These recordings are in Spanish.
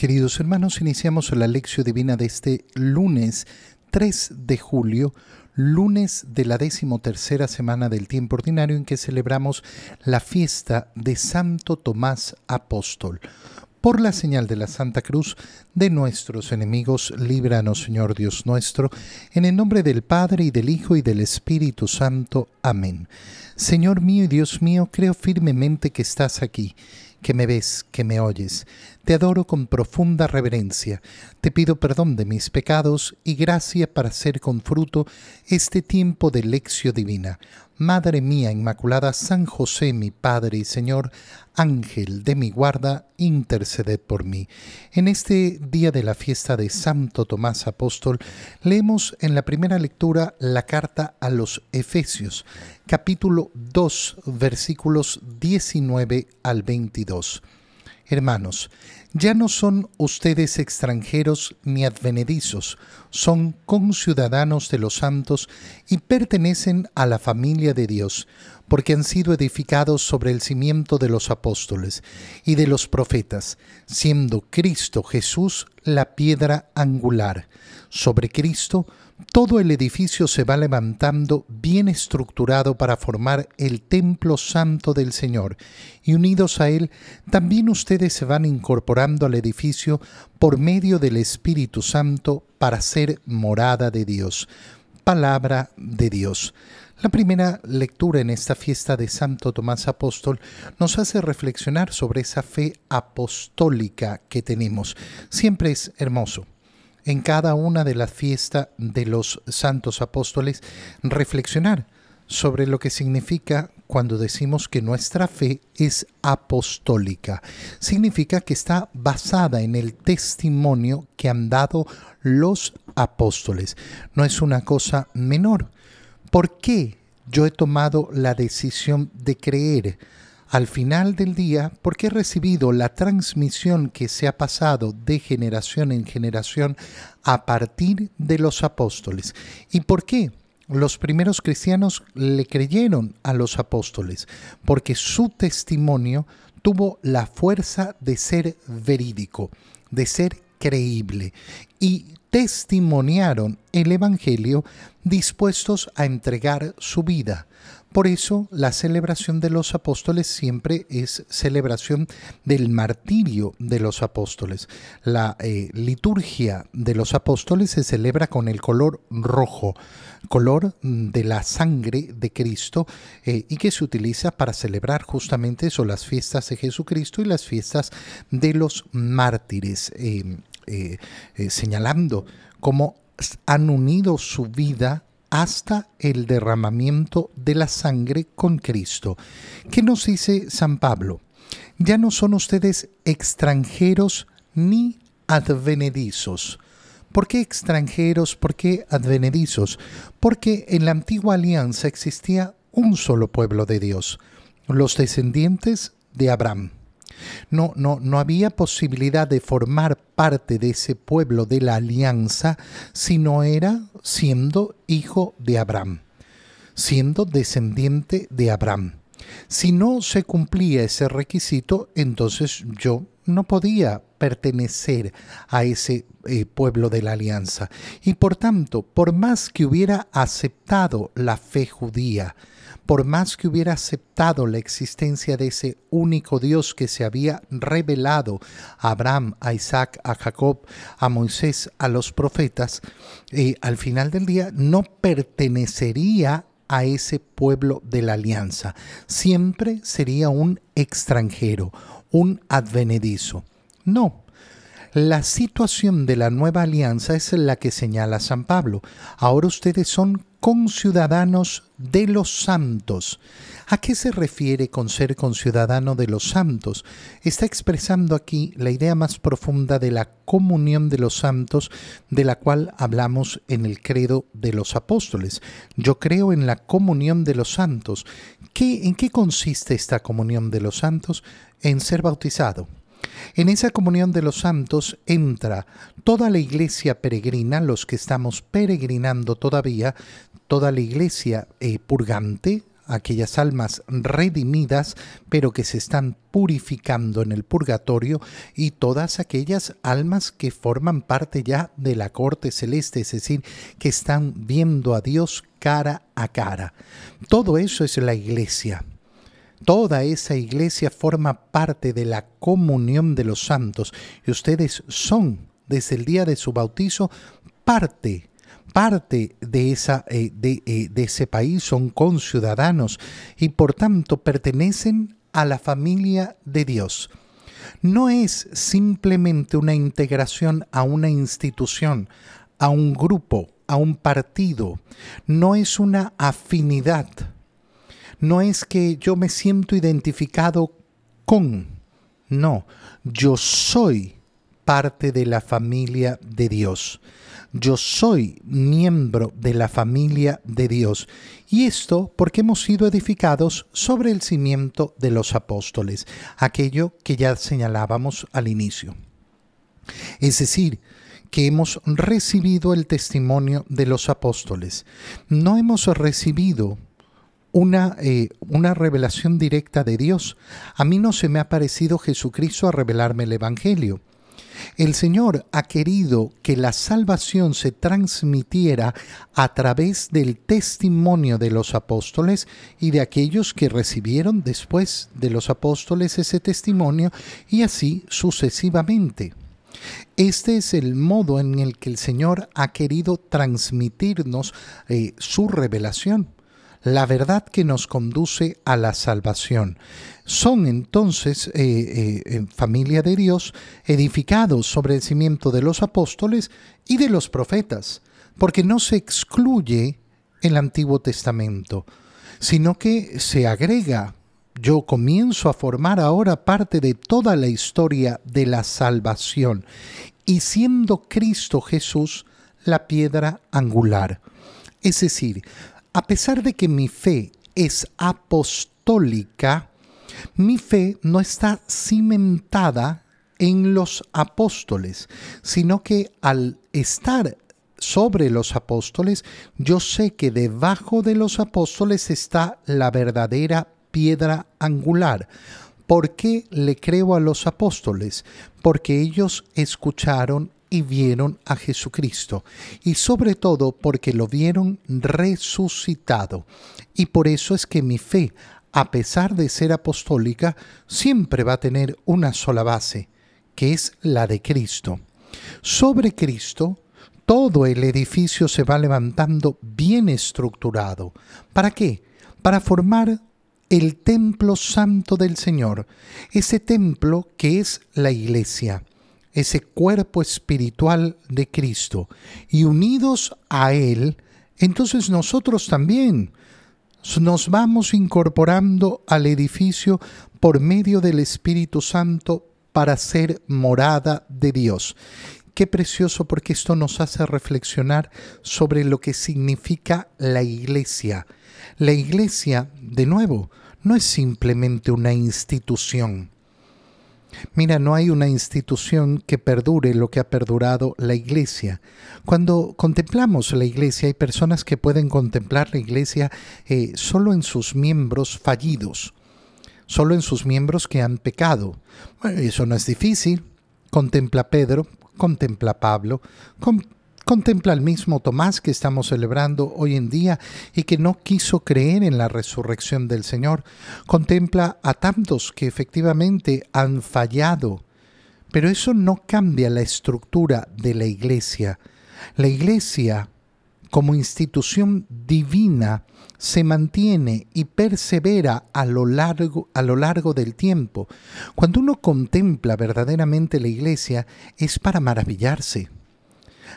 Queridos hermanos, iniciamos la lección divina de este lunes 3 de julio, lunes de la decimotercera semana del tiempo ordinario en que celebramos la fiesta de Santo Tomás Apóstol. Por la señal de la Santa Cruz de nuestros enemigos, líbranos, Señor Dios nuestro, en el nombre del Padre y del Hijo y del Espíritu Santo. Amén. Señor mío y Dios mío, creo firmemente que estás aquí que me ves, que me oyes. Te adoro con profunda reverencia. Te pido perdón de mis pecados y gracia para hacer con fruto este tiempo de lección divina. Madre mía Inmaculada, San José, mi Padre y Señor, Ángel de mi guarda, interceded por mí. En este día de la fiesta de Santo Tomás Apóstol, leemos en la primera lectura la carta a los Efesios, capítulo 2, versículos 19 al 22. Hermanos, ya no son ustedes extranjeros ni advenedizos, son conciudadanos de los santos y pertenecen a la familia de Dios, porque han sido edificados sobre el cimiento de los apóstoles y de los profetas, siendo Cristo Jesús la piedra angular. Sobre Cristo, todo el edificio se va levantando bien estructurado para formar el templo santo del Señor, y unidos a él, también ustedes se van incorporando al edificio por medio del Espíritu Santo para ser morada de Dios. Palabra de Dios. La primera lectura en esta fiesta de Santo Tomás Apóstol nos hace reflexionar sobre esa fe apostólica que tenemos. Siempre es hermoso en cada una de las fiestas de los santos apóstoles reflexionar sobre lo que significa cuando decimos que nuestra fe es apostólica. Significa que está basada en el testimonio que han dado los apóstoles. No es una cosa menor. ¿Por qué yo he tomado la decisión de creer? Al final del día porque he recibido la transmisión que se ha pasado de generación en generación a partir de los apóstoles. ¿Y por qué? Los primeros cristianos le creyeron a los apóstoles porque su testimonio tuvo la fuerza de ser verídico, de ser creíble y testimoniaron el Evangelio dispuestos a entregar su vida. Por eso la celebración de los apóstoles siempre es celebración del martirio de los apóstoles. La eh, liturgia de los apóstoles se celebra con el color rojo, color de la sangre de Cristo eh, y que se utiliza para celebrar justamente eso, las fiestas de Jesucristo y las fiestas de los mártires, eh, señalando cómo han unido su vida hasta el derramamiento de la sangre con Cristo. ¿Qué nos dice San Pablo? Ya no son ustedes extranjeros ni advenedizos. ¿Por qué extranjeros? ¿Por qué advenedizos? Porque en la antigua alianza existía un solo pueblo de Dios, los descendientes de Abraham. No, no, no había posibilidad de formar parte de ese pueblo de la alianza si no era siendo hijo de Abraham, siendo descendiente de Abraham. Si no se cumplía ese requisito, entonces yo no podía pertenecer a ese eh, pueblo de la alianza. Y por tanto, por más que hubiera aceptado la fe judía, por más que hubiera aceptado la existencia de ese único Dios que se había revelado a Abraham, a Isaac, a Jacob, a Moisés, a los profetas, eh, al final del día no pertenecería a ese pueblo de la alianza. Siempre sería un extranjero, un advenedizo. No, la situación de la nueva alianza es la que señala San Pablo. Ahora ustedes son conciudadanos de los santos. ¿A qué se refiere con ser conciudadano de los santos? Está expresando aquí la idea más profunda de la comunión de los santos de la cual hablamos en el credo de los apóstoles. Yo creo en la comunión de los santos. ¿Qué, ¿En qué consiste esta comunión de los santos? En ser bautizado en esa comunión de los santos entra toda la iglesia peregrina, los que estamos peregrinando todavía, toda la iglesia eh, purgante, aquellas almas redimidas, pero que se están purificando en el purgatorio, y todas aquellas almas que forman parte ya de la corte celeste, es decir, que están viendo a Dios cara a cara. Todo eso es la iglesia. Toda esa iglesia forma parte de la comunión de los santos y ustedes son, desde el día de su bautizo, parte parte de, esa, eh, de, eh, de ese país, son conciudadanos y por tanto pertenecen a la familia de Dios. No es simplemente una integración a una institución, a un grupo, a un partido, no es una afinidad, no es que yo me siento identificado con, no, yo soy parte de la familia de Dios yo soy miembro de la familia de Dios. Y esto porque hemos sido edificados sobre el cimiento de los apóstoles, aquello que ya señalábamos al inicio. Es decir, que hemos recibido el testimonio de los apóstoles. No hemos recibido una, eh, una, revelación directa de Dios. A mí no se me ha parecido Jesucristo a revelarme el Evangelio. El Señor ha querido que la salvación se transmitiera a través del testimonio de los apóstoles y de aquellos que recibieron después de los apóstoles ese testimonio y así sucesivamente. Este es el modo en el que el Señor ha querido transmitirnos eh, su revelación la verdad que nos conduce a la salvación. Son entonces eh, eh, familia de Dios edificados sobre el cimiento de los apóstoles y de los profetas, porque no se excluye el Antiguo Testamento, sino que se agrega yo comienzo a formar ahora parte de toda la historia de la salvación y siendo Cristo Jesús la piedra angular. Es decir, a pesar de que mi fe es apostólica, mi fe no está cimentada en los apóstoles, sino que al estar sobre los apóstoles, yo sé que debajo de los apóstoles está la verdadera piedra angular. ¿Por qué le creo a los apóstoles? Porque ellos escucharon y vieron a Jesucristo, y sobre todo porque lo vieron resucitado. Y por eso es que mi fe, a pesar de ser apostólica, siempre va a tener una sola base, que es la de Cristo. Sobre Cristo, todo el edificio se va levantando bien estructurado. ¿Para qué? Para formar el templo santo del Señor, ese templo que es la iglesia ese cuerpo espiritual de Cristo y unidos a Él, entonces nosotros también nos vamos incorporando al edificio por medio del Espíritu Santo para ser morada de Dios. Qué precioso porque esto nos hace reflexionar sobre lo que significa la iglesia. La iglesia, de nuevo, no es simplemente una institución. Mira, no hay una institución que perdure lo que ha perdurado la iglesia. Cuando contemplamos la iglesia, hay personas que pueden contemplar la iglesia eh, solo en sus miembros fallidos, solo en sus miembros que han pecado. Bueno, eso no es difícil. Contempla Pedro, contempla Pablo, Contempla al mismo Tomás que estamos celebrando hoy en día y que no quiso creer en la resurrección del Señor. Contempla a tantos que efectivamente han fallado. Pero eso no cambia la estructura de la iglesia. La iglesia, como institución divina, se mantiene y persevera a lo largo, a lo largo del tiempo. Cuando uno contempla verdaderamente la iglesia es para maravillarse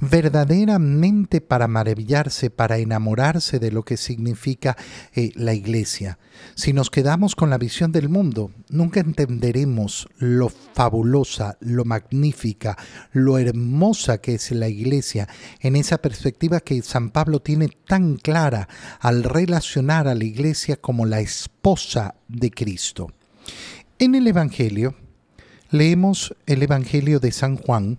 verdaderamente para maravillarse, para enamorarse de lo que significa eh, la iglesia. Si nos quedamos con la visión del mundo, nunca entenderemos lo fabulosa, lo magnífica, lo hermosa que es la iglesia en esa perspectiva que San Pablo tiene tan clara al relacionar a la iglesia como la esposa de Cristo. En el Evangelio, leemos el Evangelio de San Juan,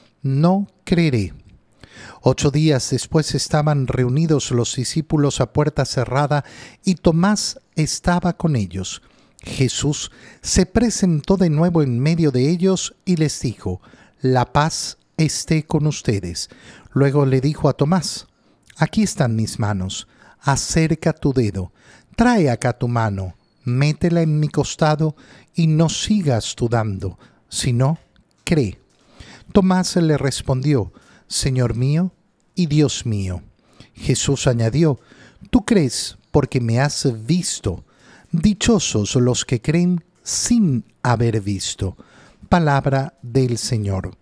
no creeré. Ocho días después estaban reunidos los discípulos a puerta cerrada y Tomás estaba con ellos. Jesús se presentó de nuevo en medio de ellos y les dijo, La paz esté con ustedes. Luego le dijo a Tomás, Aquí están mis manos, acerca tu dedo, trae acá tu mano, métela en mi costado y no sigas dudando, sino cree. Tomás le respondió, Señor mío y Dios mío. Jesús añadió, Tú crees porque me has visto. Dichosos los que creen sin haber visto. Palabra del Señor.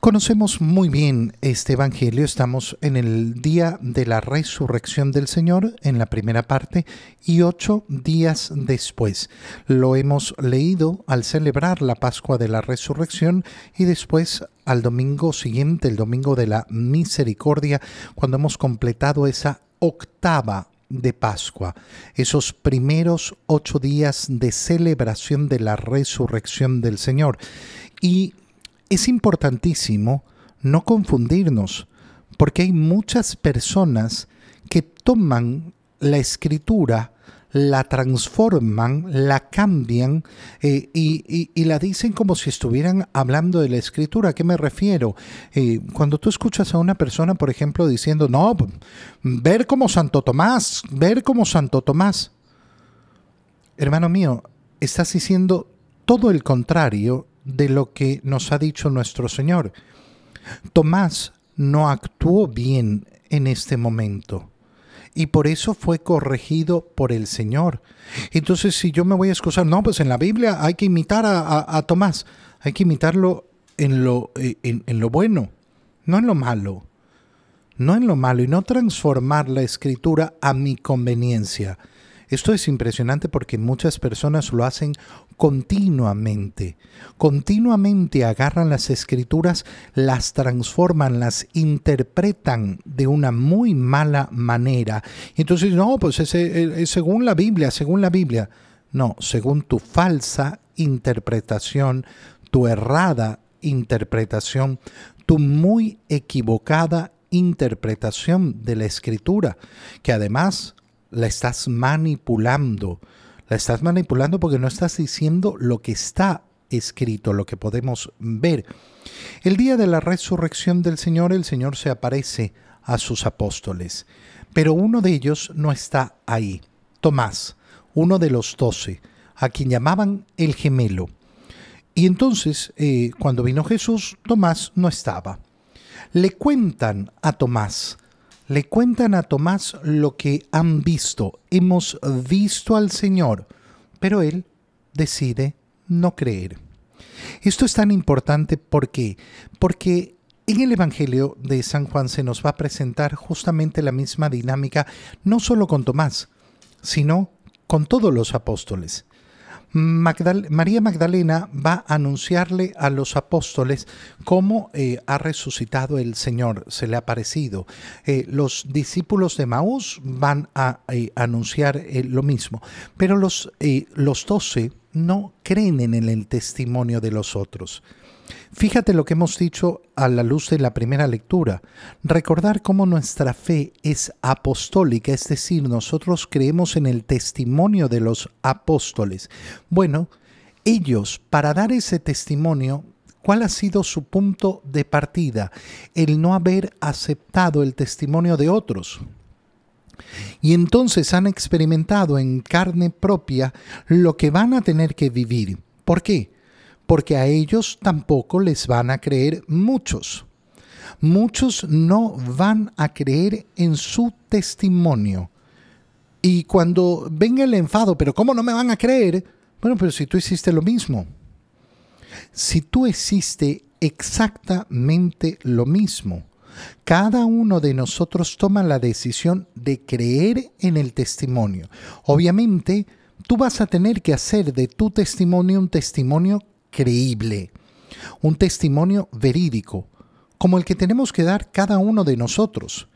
Conocemos muy bien este Evangelio, estamos en el día de la resurrección del Señor, en la primera parte, y ocho días después. Lo hemos leído al celebrar la Pascua de la Resurrección y después al domingo siguiente, el domingo de la Misericordia, cuando hemos completado esa octava de Pascua, esos primeros ocho días de celebración de la resurrección del Señor. Y es importantísimo no confundirnos, porque hay muchas personas que toman la escritura, la transforman, la cambian eh, y, la dicen como si estuvieran hablando de la escritura. ¿A qué me refiero? Eh, cuando tú escuchas a una persona, por ejemplo, diciendo, no, ver como Santo Tomás, ver como Santo Tomás. Hermano mío, estás diciendo todo el contrario de lo que nos ha dicho nuestro Señor. Tomás no actuó bien en este momento y por eso fue corregido por el Señor. Entonces, si yo me voy a excusar, no, pues en la Biblia hay que imitar a, Tomás, hay que imitarlo en lo, eh, en lo bueno, no en lo malo, no en lo malo, y no transformar la escritura a mi conveniencia. Esto es impresionante porque muchas personas lo hacen continuamente. Continuamente agarran las escrituras, las transforman, las interpretan de una muy mala manera. Entonces, no, pues es, es según la Biblia, según la Biblia. No, según tu falsa interpretación, tu errada interpretación, tu muy equivocada interpretación de la escritura, que además la estás manipulando. La estás manipulando porque no estás diciendo lo que está escrito, lo que podemos ver. El día de la resurrección del Señor, el Señor se aparece a sus apóstoles, pero uno de ellos no está ahí, Tomás, uno de los doce, a quien llamaban el gemelo. Y entonces, eh, cuando vino Jesús, Tomás no estaba. Le cuentan a Tomás, le cuentan a Tomás lo que han visto. Hemos visto al Señor, pero él decide no creer. Esto es tan importante porque porque en el Evangelio de San Juan se nos va a presentar justamente la misma dinámica, no solo con Tomás, sino con todos los apóstoles. María Magdalena va a anunciarle a los apóstoles cómo eh, ha resucitado el Señor, se le ha aparecido. Eh, los discípulos de Maús van a eh, anunciar lo mismo, pero los, los doce no creen en el testimonio de los otros. Fíjate lo que hemos dicho a la luz de la primera lectura. Recordar cómo nuestra fe es apostólica, es decir, nosotros creemos en el testimonio de los apóstoles. Bueno, ellos, para dar ese testimonio, ¿cuál ha sido su punto de partida? El no haber aceptado el testimonio de otros. Y entonces han experimentado en carne propia lo que van a tener que vivir. ¿Por qué? Porque a ellos tampoco les van a creer muchos. Muchos no van a creer en su testimonio. Y cuando venga el enfado, pero ¿cómo no me van a creer? Bueno, pero si tú hiciste lo mismo. Si tú hiciste exactamente lo mismo, Cada uno de nosotros toma la decisión de creer en el testimonio. Obviamente, tú vas a tener que hacer de tu testimonio un testimonio creíble, un testimonio verídico, como el que tenemos que dar cada uno de nosotros,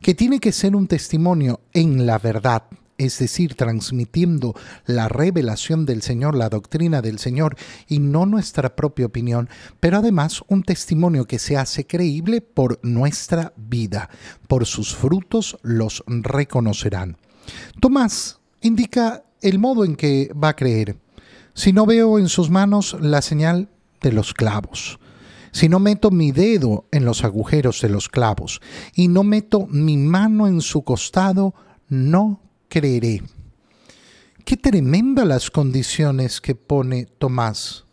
que tiene que ser un testimonio en la verdad, es decir, transmitiendo la revelación del Señor, la doctrina del Señor y no nuestra propia opinión, pero además un testimonio que se hace creíble por nuestra vida. Por sus frutos los reconocerán. Tomás indica el modo en que va a creer. Si no veo en sus manos la señal de los clavos, si no meto mi dedo en los agujeros de los clavos y no meto mi mano en su costado, no creeré. Qué tremenda las condiciones que pone Tomás.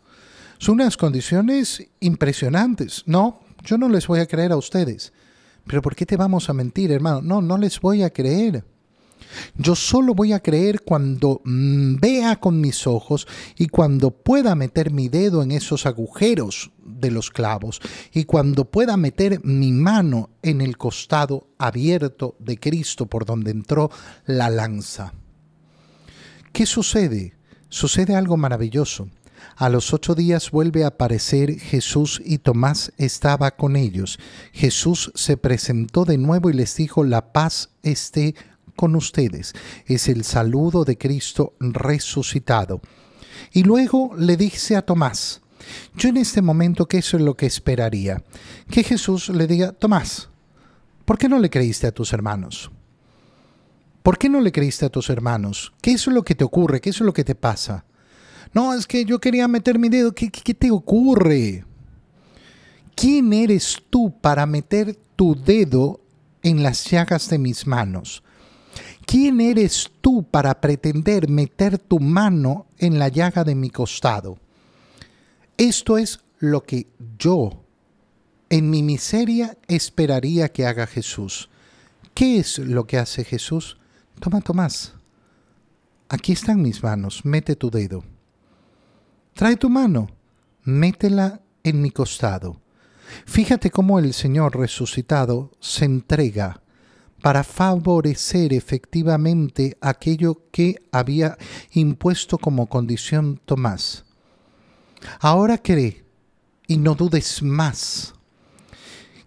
Son unas condiciones impresionantes. No, yo no les voy a creer a ustedes. Pero ¿por qué te vamos a mentir, hermano? No, no les voy a creer. Yo solo voy a creer cuando mm, vea con mis ojos y cuando pueda meter mi dedo en esos agujeros de los clavos y cuando pueda meter mi mano en el costado abierto de Cristo por donde entró la lanza. ¿Qué sucede? Sucede algo maravilloso. A los ocho días vuelve a aparecer Jesús y Tomás estaba con ellos. Jesús se presentó de nuevo y les dijo, la paz esté con ustedes. Es el saludo de Cristo resucitado. Y luego le dice a Tomás, yo en este momento, ¿qué es lo que esperaría? Que Jesús le diga, Tomás, ¿por qué no le creíste a tus hermanos? ¿Por qué no le creíste a tus hermanos? ¿Qué es lo que te ocurre? ¿Qué es lo que te pasa? No, es que yo quería meter mi dedo. ¿Qué, qué te ocurre? ¿Quién eres tú para meter tu dedo en las llagas de mis manos? ¿Quién eres tú para pretender meter tu mano en la llaga de mi costado? Esto es lo que yo, en mi miseria, esperaría que haga Jesús. ¿Qué es lo que hace Jesús? Toma, Tomás. Aquí están mis manos, mete tu dedo. Trae tu mano, métela en mi costado. Fíjate cómo el Señor resucitado se entrega para favorecer efectivamente aquello que había impuesto como condición Tomás. Ahora cree y no dudes más.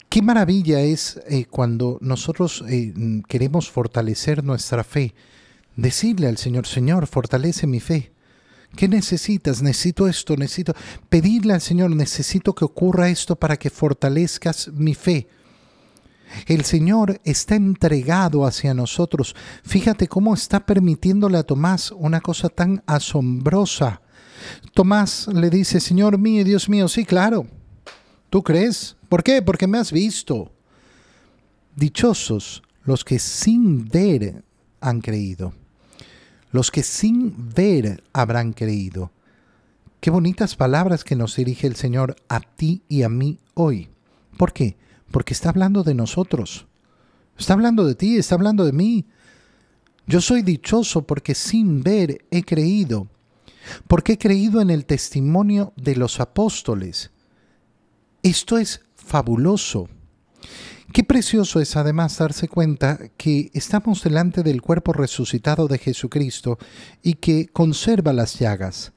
Qué maravilla es eh, cuando nosotros eh, queremos fortalecer nuestra fe. Decirle al Señor, Señor, fortalece mi fe. ¿Qué necesitas? Necesito esto, necesito... Pedirle al Señor, necesito que ocurra esto para que fortalezcas mi fe. El Señor está entregado hacia nosotros. Fíjate cómo está permitiéndole a Tomás una cosa tan asombrosa. Tomás le dice, Señor mío, Dios mío, sí, claro. ¿Tú crees? ¿Por qué? Porque me has visto. Dichosos los que sin ver han creído. Los que sin ver habrán creído. Qué bonitas palabras que nos dirige el Señor a ti y a mí hoy. ¿Por qué? Porque está hablando de nosotros. Está hablando de ti, está hablando de mí. Yo soy dichoso porque sin ver he creído porque he creído en el testimonio de los apóstoles. Esto es fabuloso. Qué precioso es además darse cuenta que estamos delante del cuerpo resucitado de Jesucristo y que conserva las llagas,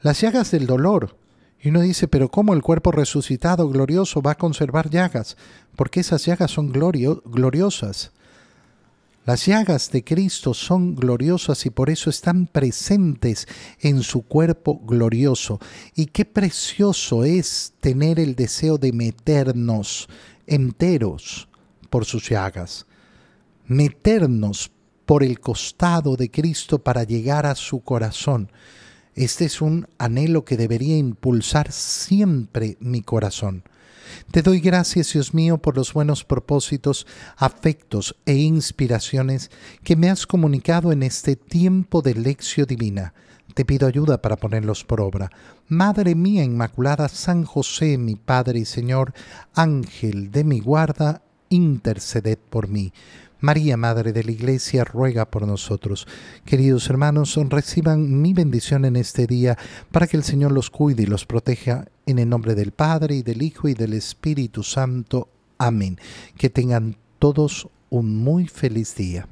las llagas del dolor. Y uno dice, pero ¿cómo el cuerpo resucitado glorioso va a conservar llagas? Porque esas llagas son gloriosas. Las llagas de Cristo son gloriosas y por eso están presentes en su cuerpo glorioso. Y qué precioso es tener el deseo de meternos enteros por sus llagas, meternos por el costado de Cristo para llegar a su corazón. Este es un anhelo que debería impulsar siempre mi corazón. Te doy gracias, Dios mío, por los buenos propósitos, afectos e inspiraciones que me has comunicado en este tiempo de lección divina. Te pido ayuda para ponerlos por obra. Madre mía Inmaculada, San José, mi Padre y Señor, Ángel de mi guarda, interceded por mí. María, Madre de la Iglesia, ruega por nosotros. Queridos hermanos, reciban mi bendición en este día para que el Señor los cuide y los proteja en el nombre del Padre y del Hijo y del Espíritu Santo. Amén. Que tengan todos un muy feliz día.